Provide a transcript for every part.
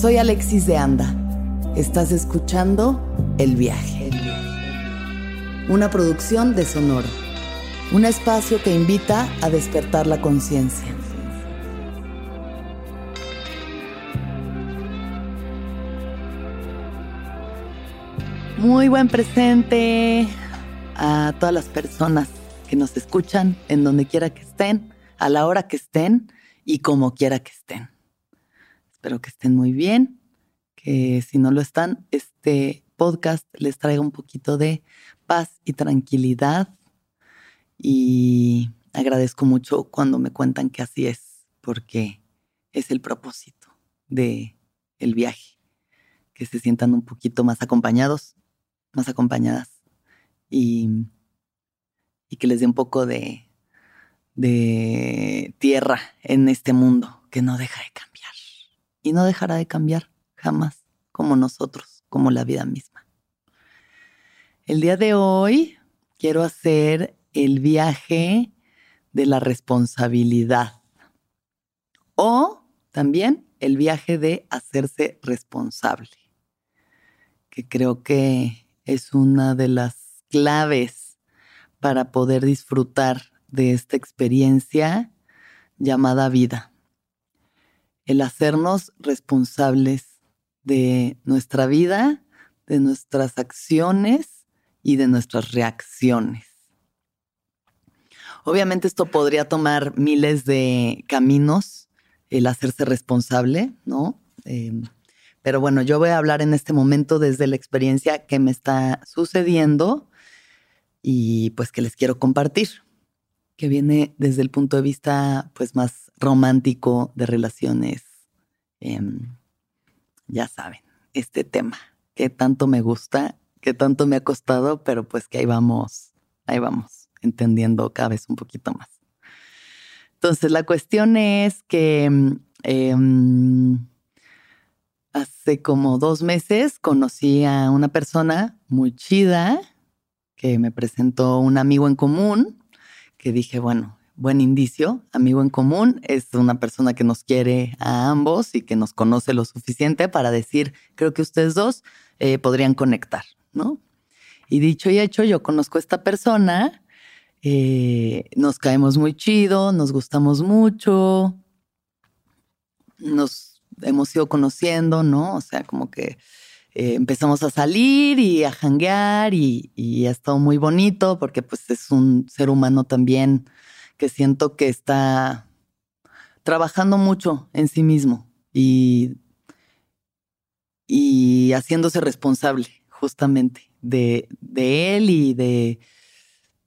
Soy Alexis de Anda. Estás escuchando El viaje. Una producción de Sonoro. Un espacio que invita a despertar la conciencia. Muy buen presente a todas las personas que nos escuchan en donde quiera que estén, a la hora que estén y como quiera que estén. Espero que estén muy bien, que si no lo están, este podcast les traiga un poquito de paz y tranquilidad. Y agradezco mucho cuando me cuentan que así es, porque es el propósito de el viaje, que se sientan un poquito más acompañados más acompañadas y, y que les dé un poco de, de tierra en este mundo que no deja de cambiar. Y no dejará de cambiar jamás, como nosotros, como la vida misma. El día de hoy quiero hacer el viaje de la responsabilidad o también el viaje de hacerse responsable, que creo que es una de las claves para poder disfrutar de esta experiencia llamada vida. El hacernos responsables de nuestra vida, de nuestras acciones y de nuestras reacciones. Obviamente esto podría tomar miles de caminos, el hacerse responsable, ¿no? Em, pero bueno, yo voy a hablar en este momento desde la experiencia que me está sucediendo y pues que les quiero compartir, que viene desde el punto de vista pues más romántico de relaciones. Em, ya saben, este tema que tanto me gusta, que tanto me ha costado, pero pues que ahí vamos, ahí vamos, entendiendo cada vez un poquito más. Entonces, la cuestión es que em, hace como dos meses conocí a una persona muy chida que me presentó un amigo en común, que dije, bueno, buen indicio, amigo en común, es una persona que nos quiere a ambos y que nos conoce lo suficiente para decir, creo que ustedes dos eh, podrían conectar, ¿no? Y dicho y hecho, yo conozco a esta persona, eh, nos caemos muy chido, nos gustamos mucho, nos hemos ido conociendo, ¿no? O sea, como que eh, empezamos a salir y a janguear y, y, ha estado muy bonito porque pues es un ser humano también que siento que está trabajando mucho en sí mismo y, y haciéndose responsable justamente de, de él y de,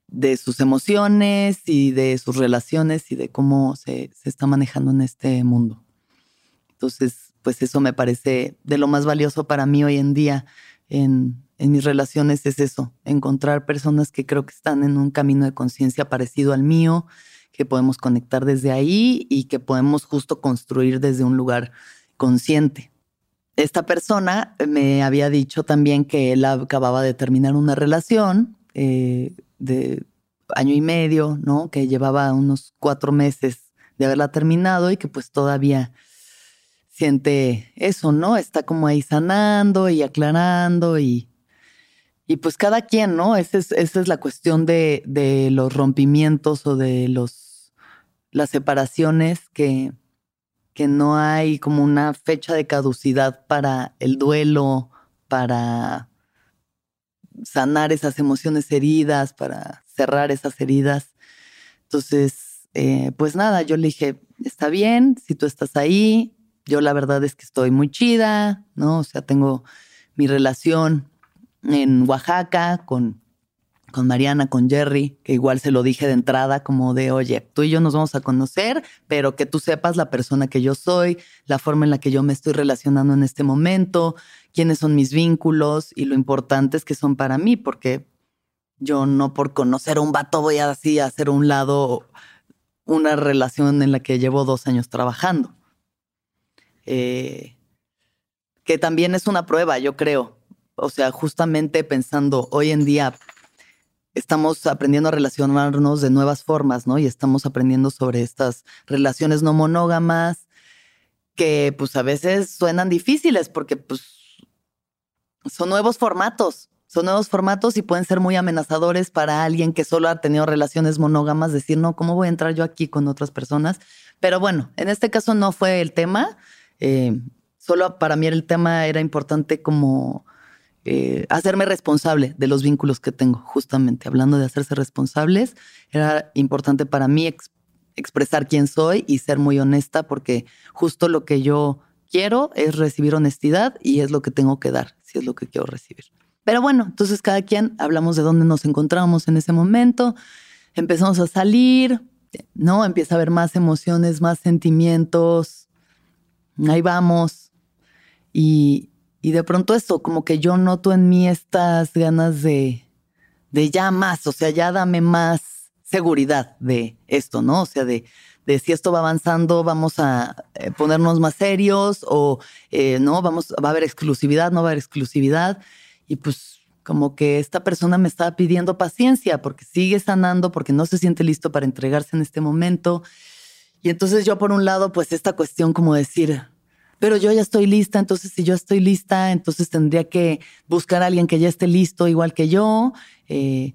de, sus emociones y de sus relaciones y de cómo se, se está manejando en este mundo. Entonces, pues eso me parece de lo más valioso para mí hoy en día en, mis relaciones es eso, encontrar personas que creo que están en un camino de conciencia parecido al mío, que podemos conectar desde ahí y que podemos justo construir desde un lugar consciente. Esta persona me había dicho también que él acababa de terminar una relación eh, de año y medio, ¿no? Que llevaba unos cuatro meses de haberla terminado y que pues todavía siente eso, ¿no? Está como ahí sanando y aclarando y, y pues cada quien, ¿no? Esa es, esa es la cuestión de, de, los rompimientos o de los, las separaciones que, que no hay como una fecha de caducidad para el duelo, para sanar esas emociones heridas, para cerrar esas heridas. Entonces, eh, pues nada, yo le dije, está bien, si tú estás ahí, yo la verdad es que estoy muy chida, ¿no? O sea, tengo mi relación en Oaxaca con, con Mariana, con Jerry, que igual se lo dije de entrada, como de, oye, tú y yo nos vamos a conocer, pero que tú sepas la persona que yo soy, la forma en la que yo me estoy relacionando en este momento, quiénes son mis vínculos y lo importante es que son para mí, porque yo no por conocer a un vato voy así a hacer un lado una relación en la que llevo dos años trabajando. Eh, que también es una prueba, yo creo. O sea, justamente pensando hoy en día estamos aprendiendo a relacionarnos de nuevas formas, ¿no? Y estamos aprendiendo sobre estas relaciones no monógamas que pues a veces suenan difíciles porque pues son nuevos formatos, son nuevos formatos y pueden ser muy amenazadores para alguien que solo ha tenido relaciones monógamas, decir, no, ¿cómo voy a entrar yo aquí con otras personas? Pero bueno, en este caso no fue el tema. Eh, solo para mí el tema era importante como eh, hacerme responsable de los vínculos que tengo, justamente. Hablando de hacerse responsables, era importante para mí expresar quién soy y ser muy honesta porque justo lo que yo quiero es recibir honestidad y es lo que tengo que dar, si es lo que quiero recibir. Pero bueno, entonces cada quien hablamos de dónde nos encontramos en ese momento, empezamos a salir, ¿no? Empieza a haber más emociones, más sentimientos, ahí vamos. Y, y de pronto eso, como que yo noto en mí estas ganas de, de ya más, o sea, ya dame más seguridad de esto, ¿no? O sea, de, de si esto va avanzando, vamos a eh, ponernos más serios o eh, no, vamos, va a haber exclusividad, no va a haber exclusividad. Y pues como que esta persona me estaba pidiendo paciencia porque sigue sanando, porque no se siente listo para entregarse en este momento. Y entonces yo por un lado, pues esta cuestión como decir, pero yo ya estoy lista, entonces si yo estoy lista, entonces tendría que buscar a alguien que ya esté listo igual que yo. Eh,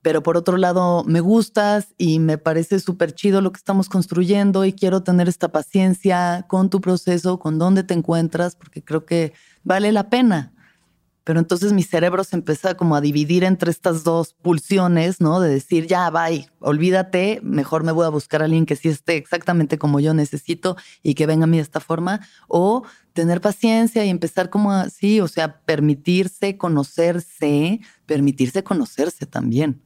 pero por otro lado, me gustas y me parece súper chido lo que estamos construyendo y quiero tener esta paciencia con tu proceso, con dónde te encuentras, porque creo que vale la pena. Pero entonces mi cerebro se empieza como a dividir entre estas dos pulsiones, ¿no? De decir, ya, bye, olvídate, mejor me voy a buscar a alguien que sí esté exactamente como yo necesito y que venga a mí de esta forma. O tener paciencia y empezar como así, o sea, permitirse conocerse, permitirse conocerse también,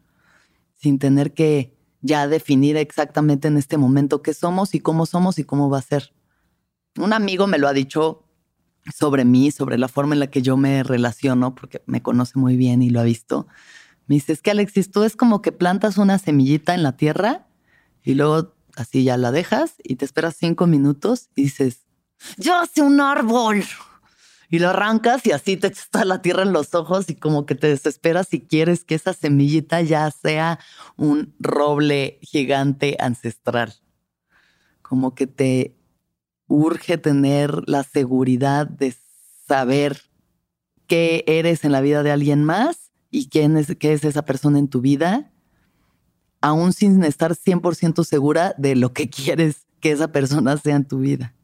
sin tener que ya definir exactamente en este momento qué somos y cómo somos y cómo va a ser. Un amigo me lo ha dicho sobre mí, sobre la forma en la que yo me relaciono, porque me conoce muy bien y lo ha visto. Me dice, es que Alexis, tú es como que plantas una semillita en la tierra y luego así ya la dejas y te esperas cinco minutos y dices, yo hace un árbol. Y lo arrancas y así te está la tierra en los ojos y como que te desesperas si quieres que esa semillita ya sea un roble gigante ancestral. Como que te urge tener la seguridad de saber qué eres en la vida de alguien más y quién es, qué es esa persona en tu vida, aún sin estar 100% segura de lo que quieres que esa persona sea en tu vida.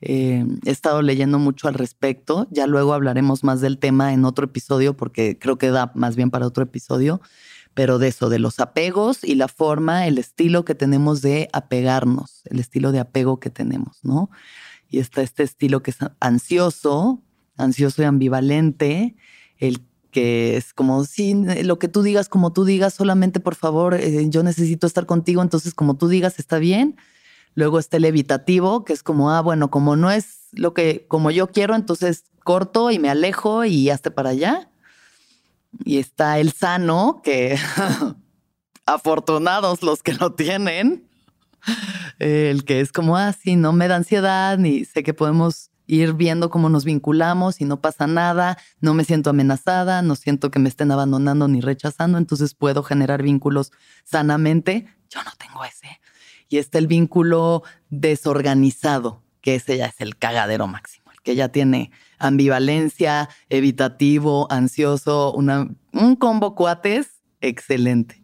Eh, he estado leyendo mucho al respecto, ya luego hablaremos más del tema en otro episodio porque creo que da más bien para otro episodio, pero de eso, de los apegos y la forma, el estilo que tenemos de apegarnos, el estilo de apego que tenemos, ¿no? Y está este estilo que es ansioso, ansioso y ambivalente, el que es como, sí, lo que tú digas, como tú digas, solamente por favor, eh, yo necesito estar contigo, entonces como tú digas está bien. Luego está el evitativo, que es como, ah, bueno, como no es lo que, como yo quiero, entonces corto y me alejo y hazte para allá. Y está el sano, que afortunados los que lo tienen. El que es como así, ah, no me da ansiedad, ni sé que podemos ir viendo cómo nos vinculamos y no pasa nada, no me siento amenazada, no siento que me estén abandonando ni rechazando, entonces puedo generar vínculos sanamente. Yo no tengo ese. Y está el vínculo desorganizado, que ese ya es el cagadero máximo, el que ya tiene ambivalencia, evitativo, ansioso, un combo cuates excelente.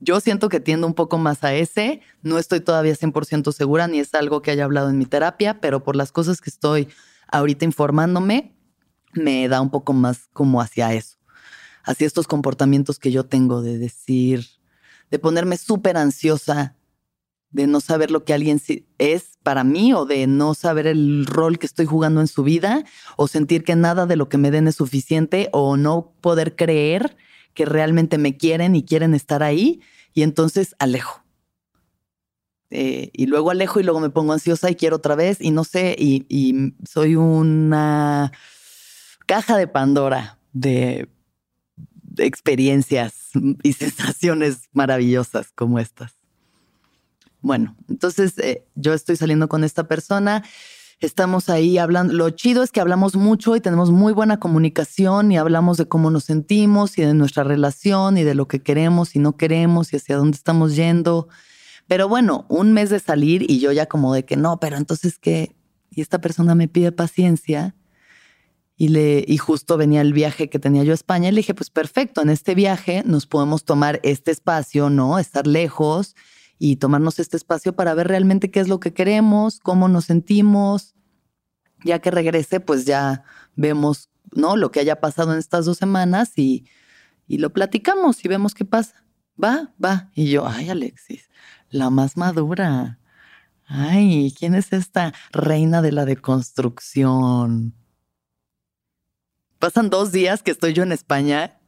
Yo siento que tiendo un poco más a ese, no estoy todavía 100% segura ni es algo que haya hablado en mi terapia, pero por las cosas que estoy ahorita informándome, me da un poco más como hacia eso, hacia estos comportamientos que yo tengo de decir, de ponerme súper ansiosa de no saber lo que alguien es para mí o de no saber el rol que estoy jugando en su vida o sentir que nada de lo que me den es suficiente o no poder creer que realmente me quieren y quieren estar ahí y entonces alejo. Eh, y luego alejo y luego me pongo ansiosa y quiero otra vez y no sé, y, y soy una caja de Pandora de experiencias y sensaciones maravillosas como estas. Bueno, entonces eh, yo estoy saliendo con esta persona, estamos ahí hablando, lo chido es que hablamos mucho y tenemos muy buena comunicación y hablamos de cómo nos sentimos y de nuestra relación y de lo que queremos y no queremos y hacia dónde estamos yendo. Pero bueno, un mes de salir y yo ya como de que no, pero entonces qué, y esta persona me pide paciencia y, le, y justo venía el viaje que tenía yo a España y le dije, pues perfecto, en este viaje nos podemos tomar este espacio, ¿no? Estar lejos y tomarnos este espacio para ver realmente qué es lo que queremos, cómo nos sentimos. Ya que regrese, pues ya vemos, ¿no? Lo que haya pasado en estas dos semanas y, y lo platicamos y vemos qué pasa. Va, va. Y yo, ay, Alexis, la más madura. Ay, ¿quién es esta reina de la deconstrucción? Pasan dos días que estoy yo en España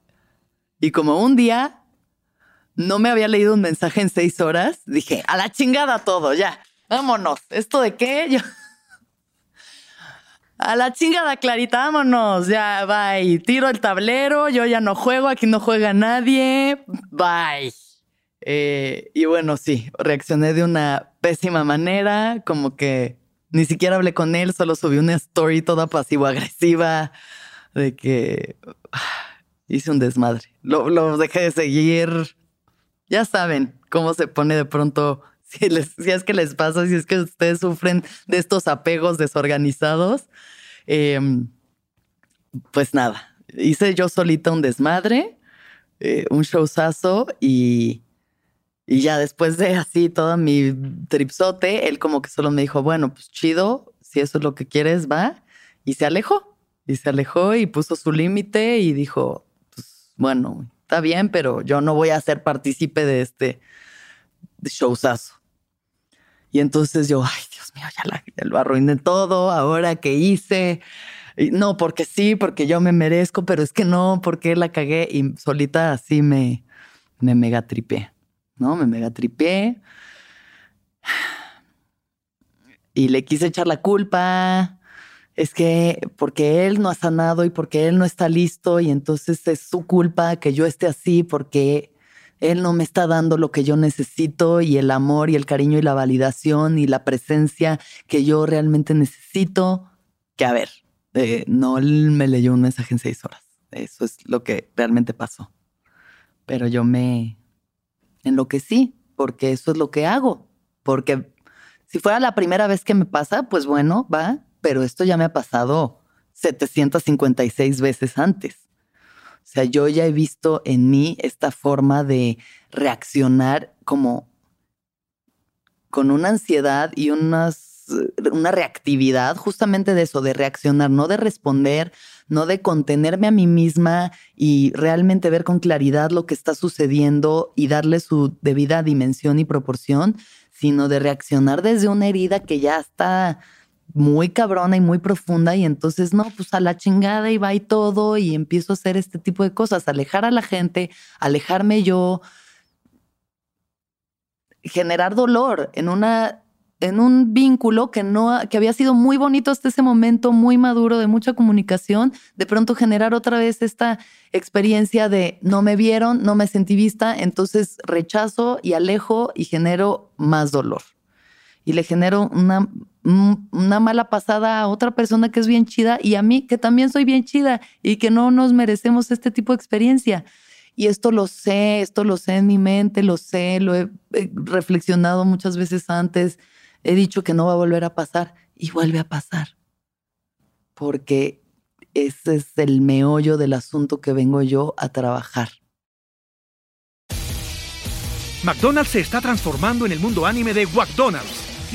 y como un día no me había leído un mensaje en seis horas. Dije, a la chingada todo, ya. Vámonos. ¿Esto de qué? Yo... A la chingada, Clarita, vámonos. Ya, bye. Tiro el tablero, yo ya no juego, aquí no juega nadie. Bye. Eh, y bueno, sí, reaccioné de una pésima manera, como que ni siquiera hablé con él, solo subí una story toda pasivo-agresiva de que ah, hice un desmadre. Lo, lo dejé de seguir, ya saben cómo se pone de pronto, si, es que les pasa, si es que ustedes sufren de estos apegos desorganizados. Em, pues nada, hice yo solita un desmadre, eh, un showzazo y, y ya después de así todo mi tripsote, él como que solo me dijo, bueno, pues chido, si eso es lo que quieres, va. Y se alejó. Y se alejó y puso su límite y dijo, pues bueno, está bien, pero yo no voy a ser partícipe de este showzazo. Y entonces yo, ay, Dios mío, ya, lo arruiné todo, ahora qué hice. no, porque sí, porque yo me merezco, pero es que no, porque la cagué y solita así me, me mega tripé, ¿no? Me mega tripé. Y le quise echar la culpa es que porque él no ha sanado y porque él no está listo y entonces es su culpa que yo esté así porque él no me está dando lo que yo necesito y el amor y el cariño y la validación y la presencia que yo realmente necesito. Que a ver, eh, no me leyó un mensaje en seis horas. Eso es lo que realmente pasó. Pero yo me enloquecí porque eso es lo que hago. Porque si fuera la primera vez que me pasa, pues bueno, va, pero esto ya me ha pasado 756 veces antes. O sea, yo ya he visto en mí esta forma de reaccionar como con una ansiedad y unas, una reactividad justamente de eso, de reaccionar, no de responder, no de contenerme a mí misma y realmente ver con claridad lo que está sucediendo y darle su debida dimensión y proporción, sino de reaccionar desde una herida que ya está muy cabrona y muy profunda y entonces no, pues a la chingada y va y todo y empiezo a hacer este tipo de cosas, alejar a la gente, alejarme yo, generar dolor en una en un vínculo que no que había sido muy bonito hasta ese momento, muy maduro de mucha comunicación, de pronto generar otra vez esta experiencia de no me vieron, no me sentí vista, entonces rechazo y alejo y genero más dolor. Y le genero una una mala pasada a otra persona que es bien chida y a mí que también soy bien chida y que no nos merecemos este tipo de experiencia. Y esto lo sé, esto lo sé en mi mente, lo sé, lo he, reflexionado muchas veces antes, he dicho que no va a volver a pasar y vuelve a pasar. Porque ese es el meollo del asunto que vengo yo a trabajar. McDonald's se está transformando en el mundo anime de McDonald's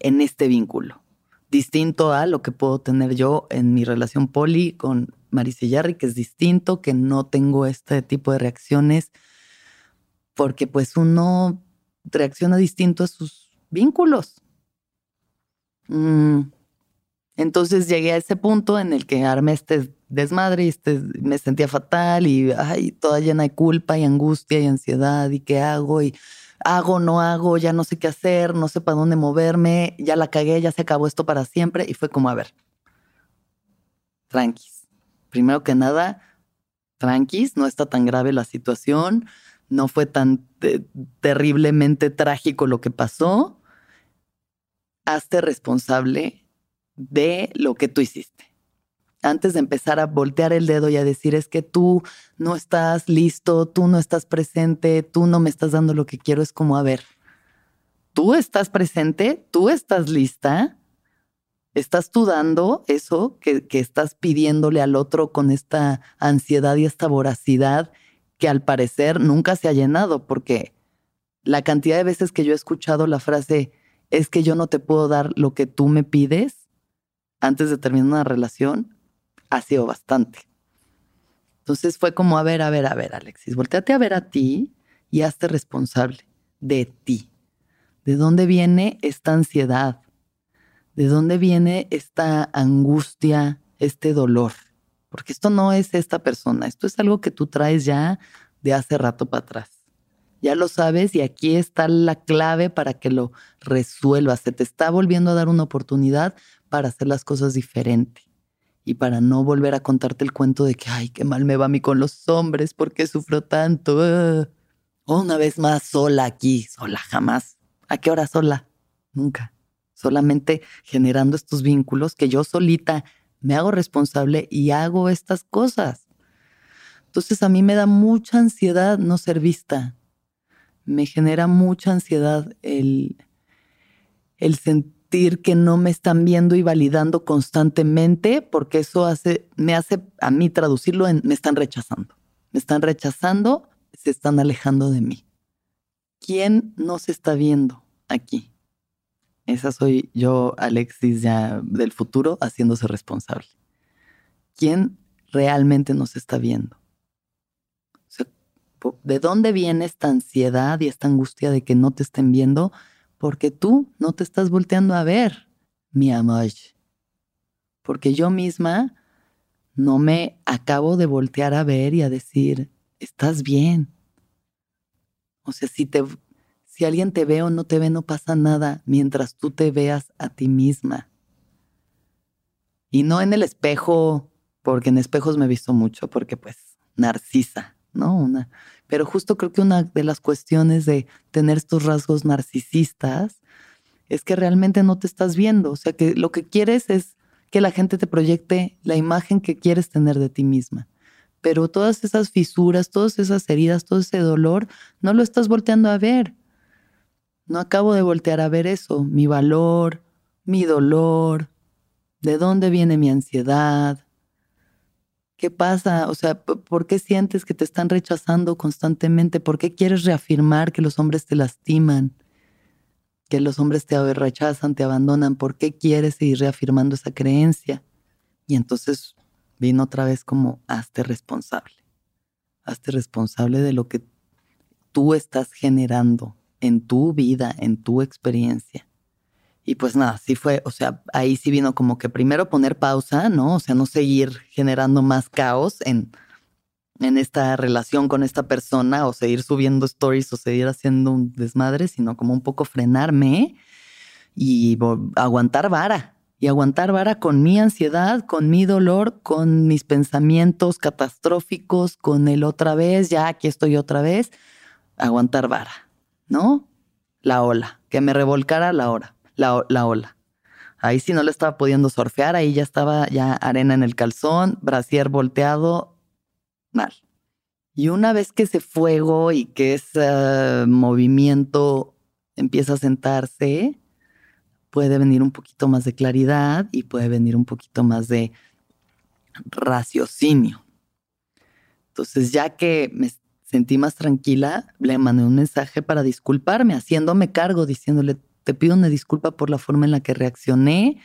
en este vínculo. Distinto a lo que puedo tener yo en mi relación poli con Marisa Yarri, que es distinto, que no tengo este tipo de reacciones, porque pues uno reacciona distinto a sus vínculos. Mm. Entonces llegué a ese punto en el que armé este desmadre y este, me sentía fatal y ay, toda llena de culpa y angustia y ansiedad y qué hago y hago, no hago, ya no sé qué hacer, no sé para dónde moverme, ya la cagué, ya se acabó esto para siempre y fue como a ver, tranquis. Primero que nada, tranquis, no está tan grave la situación, no fue tan terriblemente trágico lo que pasó, hazte responsable de lo que tú hiciste. Antes de empezar a voltear el dedo y a decir es que tú no estás listo, tú no estás presente, tú no me estás dando lo que quiero, es como, a ver, tú estás presente, tú estás lista, estás tú dando eso que, que estás pidiéndole al otro con esta ansiedad y esta voracidad que al parecer nunca se ha llenado, porque la cantidad de veces que yo he escuchado la frase es que yo no te puedo dar lo que tú me pides antes de terminar una relación, ha sido bastante. Entonces fue como, a ver, a ver, a ver, Alexis, volteate a ver a ti y hazte responsable de ti. ¿De dónde viene esta ansiedad? ¿De dónde viene esta angustia, este dolor? porque esto no es esta persona, esto es algo que tú traes ya de hace rato para atrás. Ya lo sabes y aquí está la clave para que lo resuelvas. Se te está volviendo a dar una oportunidad para hacer las cosas diferente y para no volver a contarte el cuento de que, ay, qué mal me va a mí con los hombres, ¿por qué sufro tanto? Ah. Una vez más sola aquí, sola jamás. ¿A qué hora sola? Nunca. Solamente generando estos vínculos que yo solita me hago responsable y hago estas cosas. Entonces a mí me da mucha ansiedad no ser vista. Me genera mucha ansiedad el, el sentir que no me están viendo y validando constantemente, porque eso hace, me hace a mí traducirlo en me están rechazando. Me están rechazando, se están alejando de mí. ¿Quién no se está viendo aquí? Esa soy yo, Alexis, ya del futuro, haciéndose responsable. ¿Quién realmente nos está viendo? ¿De dónde viene esta ansiedad y esta angustia de que no te estén viendo? Porque tú no te estás volteando a ver, mi amor. Porque yo misma no me acabo de voltear a ver y a decir, estás bien. O sea, si te si alguien te ve o no te ve, no pasa nada mientras tú te veas a ti misma. Y no en el espejo, porque en espejos me he visto mucho, porque pues narcisa, ¿no? Una, pero justo creo que una de las cuestiones de tener estos rasgos narcisistas es que realmente no te estás viendo. O sea, que lo que quieres es que la gente te proyecte la imagen que quieres tener de ti misma. Pero todas esas fisuras, todas esas heridas, todo ese dolor, no lo estás volteando a ver. No acabo de voltear a ver eso, mi valor, mi dolor, de dónde viene mi ansiedad. ¿Qué pasa? O sea, ¿por qué sientes que te están rechazando constantemente? ¿Por qué quieres reafirmar que los hombres te lastiman? Que los hombres te rechazan, te abandonan. ¿Por qué quieres seguir reafirmando esa creencia? Y entonces vino otra vez como, hazte responsable. Hazte responsable de lo que tú estás generando en tu vida, en tu experiencia. Y pues nada, sí fue, o sea, ahí sí vino como que primero poner pausa, ¿no? O sea, no seguir generando más caos en, en esta relación con esta persona o seguir subiendo stories o seguir haciendo un desmadre, sino como un poco frenarme y aguantar vara. Y aguantar vara con mi ansiedad, con mi dolor, con mis pensamientos catastróficos, con el otra vez, ya aquí estoy otra vez. Aguantar vara. ¿no? La ola, que me revolcara la, hora, la, la ola. Ahí sí no le estaba pudiendo surfear, ahí ya estaba ya arena en el calzón, brasier volteado, mal. Y una vez que ese fuego y que ese movimiento empieza a sentarse, puede venir un poquito más de claridad y puede venir un poquito más de raciocinio. Entonces, ya que me sentí más tranquila, le mandé un mensaje para disculparme, haciéndome cargo, diciéndole, te pido una disculpa por la forma en la que reaccioné.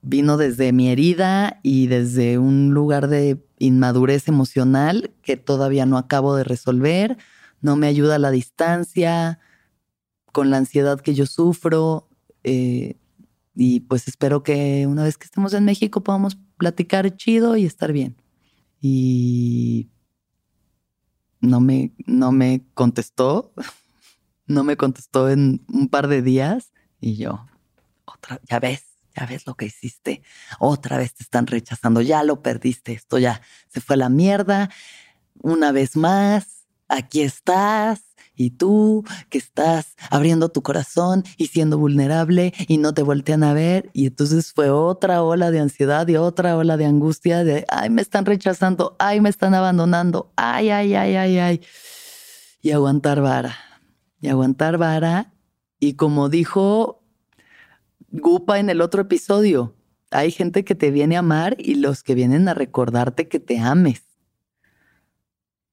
Vino desde mi herida y desde un lugar de inmadurez emocional que todavía no acabo de resolver. No me ayuda la distancia, con la ansiedad que yo sufro. Eh, y pues espero que una vez que estemos en México podamos platicar chido y estar bien. Y no me, no me contestó, no me contestó en un par de días y yo, otra, ya ves, ya ves lo que hiciste, otra vez te están rechazando, ya lo perdiste, esto ya se fue a la mierda, una vez más, aquí estás, y tú que estás abriendo tu corazón y siendo vulnerable y no te voltean a ver. Y entonces fue otra ola de ansiedad y otra ola de angustia de, ay, me están rechazando, ay, me están abandonando, ay, ay, ay, ay, ay. Y aguantar vara, y aguantar vara. Y como dijo Gupa en el otro episodio, hay gente que te viene a amar y los que vienen a recordarte que te ames.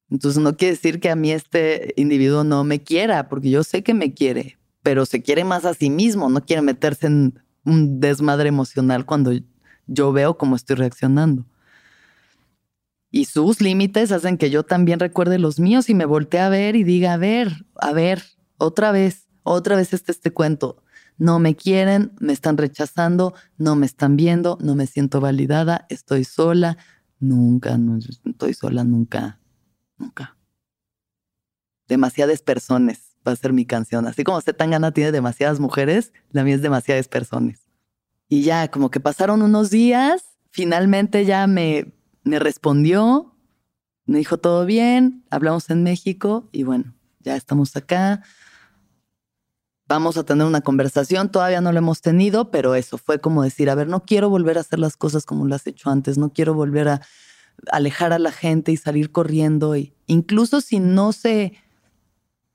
Entonces no quiere decir que a mí este individuo no me quiera, porque yo sé que me quiere, pero se quiere más a sí mismo, no quiere meterse en un desmadre emocional cuando yo veo cómo estoy reaccionando. Y sus límites hacen que yo también recuerde los míos y me voltee a ver y diga, a ver, a ver, otra vez, otra vez este, este cuento. No me quieren, me están rechazando, no me están viendo, no me siento validada, estoy sola, nunca, no estoy sola, nunca Nunca. Demasiadas personas va a ser mi canción. Así como gana tiene demasiadas mujeres, la mía es demasiadas personas. Y ya, como que pasaron unos días, finalmente ya me, me respondió, me dijo todo bien, hablamos en México y bueno, ya estamos acá. Vamos a tener una conversación, todavía no lo hemos tenido, pero eso fue como decir, a ver, no quiero volver a hacer las cosas como las he hecho antes, no quiero volver a alejar a la gente y salir corriendo. Y incluso si no se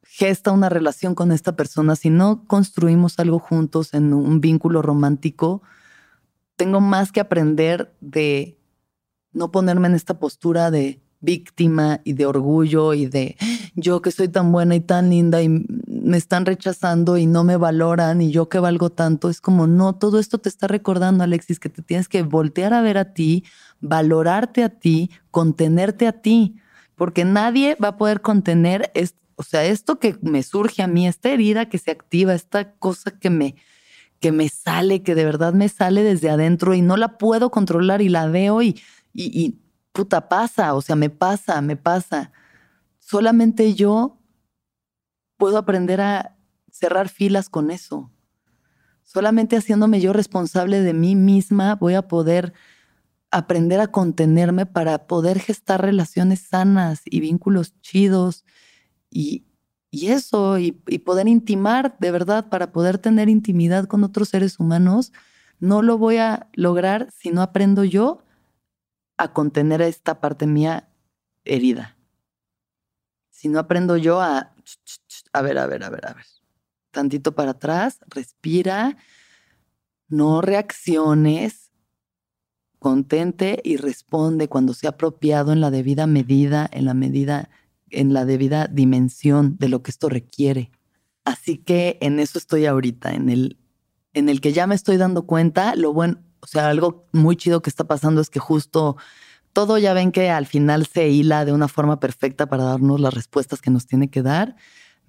gesta una relación con esta persona, si no construimos algo juntos en un vínculo romántico, tengo más que aprender de no ponerme en esta postura de víctima y de orgullo y de yo que soy tan buena y tan linda y me están rechazando y no me valoran y yo que valgo tanto. Es como, no, todo esto te está recordando, Alexis, que te tienes que voltear a ver a ti, valorarte a ti, contenerte a ti, porque nadie va a poder contener, o sea, esto que me surge a mí, esta herida que se activa, esta cosa que me, que me sale, que de verdad me sale desde adentro y no la puedo controlar y la veo y, y, y puta pasa, o sea, me pasa, me pasa. Solamente yo puedo aprender a cerrar filas con eso. Solamente haciéndome yo responsable de mí misma voy a poder aprender a contenerme para poder gestar relaciones sanas y vínculos chidos y, eso, y, poder intimar de verdad, para poder tener intimidad con otros seres humanos, no lo voy a lograr si no aprendo yo a contener esta parte mía herida. Si no aprendo yo a, a ver, a ver, a ver, a ver, tantito para atrás, respira, no reacciones, contente y responde cuando sea apropiado en la debida medida, en la medida, en la debida dimensión de lo que esto requiere. Así que en eso estoy ahorita, en el, en el que ya me estoy dando cuenta, lo bueno, o sea, algo muy chido que está pasando es que justo todo ya ven que al final se hila de una forma perfecta para darnos las respuestas que nos tiene que dar.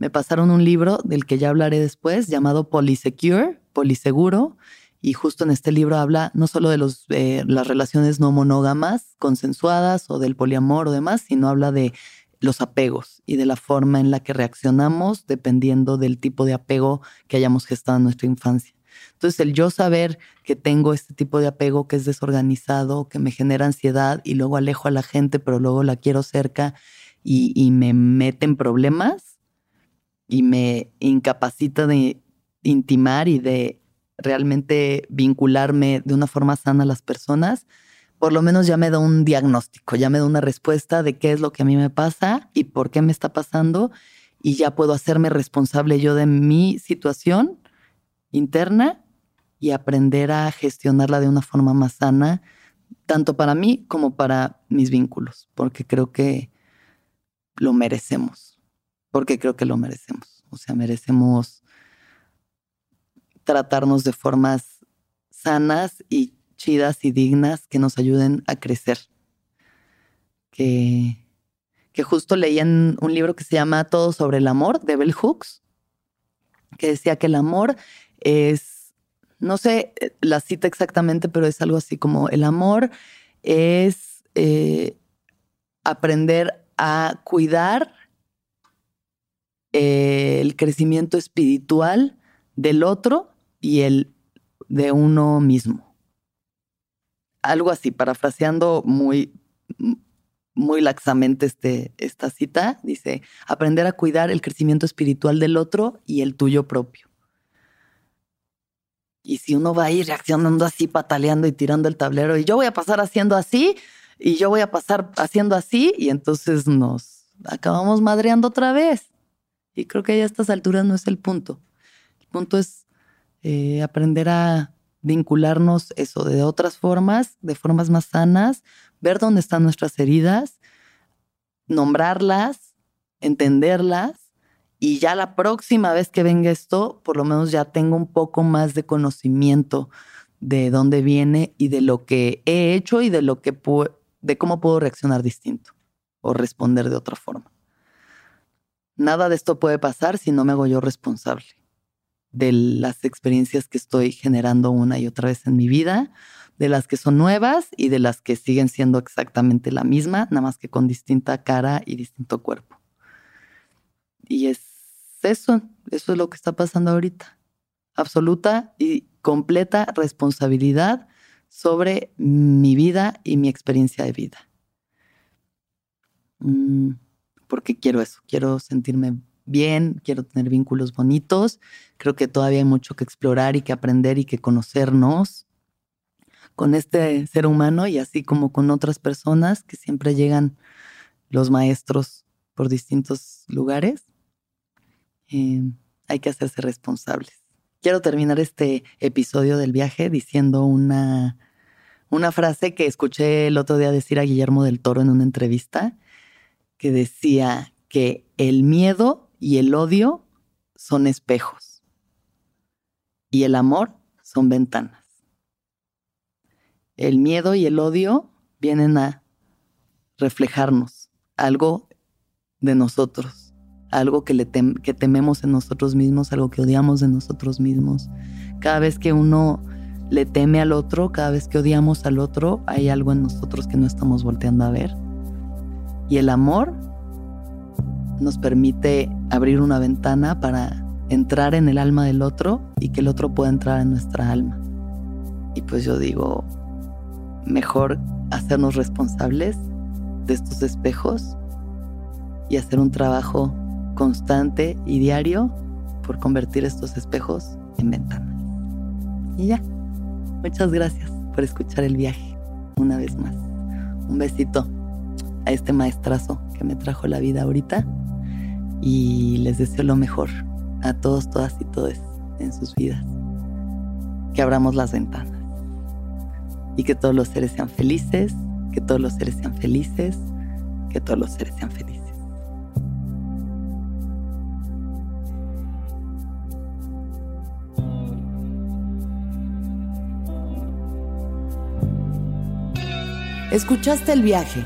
Me pasaron un libro del que ya hablaré después, llamado Polysecure, Poliseguro, y justo en este libro habla no solo de los, eh, las relaciones no monógamas, consensuadas o del poliamor o demás, sino habla de los apegos y de la forma en la que reaccionamos dependiendo del tipo de apego que hayamos gestado en nuestra infancia. Entonces, el yo saber que tengo este tipo de apego que es desorganizado, que me genera ansiedad y luego alejo a la gente, pero luego la quiero cerca y, y me mete en problemas y me incapacita de intimar y de realmente vincularme de una forma sana a las personas, por lo menos ya me da un diagnóstico, ya me da una respuesta de qué es lo que a mí me pasa y por qué me está pasando. y ya puedo hacerme responsable yo de mi situación interna y aprender a gestionarla de una forma más sana, tanto para mí como para mis vínculos, porque creo que lo merecemos, porque creo que lo merecemos. O sea, merecemos tratarnos de formas sanas y chidas y dignas que nos ayuden a crecer. Que, que justo leí en un libro que se llama Todo sobre el amor de Bell Hooks, que decía que el amor es, no sé eh, la cita exactamente, pero es algo así como el amor es eh, aprender a cuidar el crecimiento espiritual del otro y el de uno mismo. Algo así, parafraseando muy, muy laxamente este, esta cita, dice, aprender a cuidar el crecimiento espiritual del otro y el tuyo propio. Y si uno va a ir reaccionando así, pataleando y tirando el tablero, y yo voy a pasar haciendo así, y yo voy a pasar haciendo así, y entonces nos acabamos madreando otra vez. Y creo que a estas alturas no es el punto. El punto es eh, aprender a vincularnos eso de otras formas, de formas más sanas, ver dónde están nuestras heridas, nombrarlas, entenderlas y ya la próxima vez que venga esto, por lo menos ya tengo un poco más de conocimiento de dónde viene y de lo que he hecho y de lo que de cómo puedo reaccionar distinto o responder de otra forma. Nada de esto puede pasar si no me hago yo responsable de las experiencias que estoy generando una y otra vez en mi vida, de las que son nuevas y de las que siguen siendo exactamente la misma, nada más que con distinta cara y distinto cuerpo. Y es eso, eso es lo que está pasando ahorita. Absoluta y completa responsabilidad sobre mi vida y mi experiencia de vida. Mm, porque quiero eso, quiero sentirme bien, quiero tener vínculos bonitos. Creo que todavía hay mucho que explorar y que aprender y que conocernos con este ser humano y así como con otras personas que siempre llegan los maestros por distintos lugares. Eh, hay que hacerse responsables. Quiero terminar este episodio del viaje diciendo una, una frase que escuché el otro día decir a Guillermo del Toro en una entrevista, que decía que el miedo y el odio son espejos y el amor son ventanas. El miedo y el odio vienen a reflejarnos algo de nosotros algo que, le que tememos en nosotros mismos, algo que odiamos de nosotros mismos. Cada vez que uno le teme al otro, cada vez que odiamos al otro, hay algo en nosotros que no estamos volteando a ver. Y el amor nos permite abrir una ventana para entrar en el alma del otro y que el otro pueda entrar en nuestra alma. Y pues yo digo, mejor hacernos responsables de estos espejos y hacer un trabajo constante y diario por convertir estos espejos en ventanas. Y ya, muchas gracias por escuchar el viaje una vez más. Un besito a este maestrazo que me trajo la vida ahorita y les deseo lo mejor a todos, todas y todos en sus vidas. Que abramos las ventanas y que todos los seres sean felices, que todos los seres sean felices, que todos los seres sean felices. ¿Escuchaste el viaje?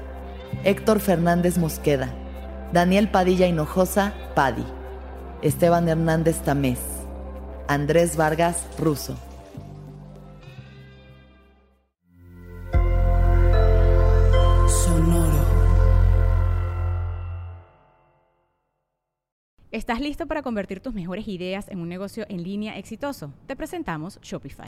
Héctor Fernández Mosqueda, Daniel Padilla Hinojosa, Padi, Esteban Hernández Tamés, Andrés Vargas Russo. ¿Estás listo para convertir tus mejores ideas en un negocio en línea exitoso? Te presentamos Shopify.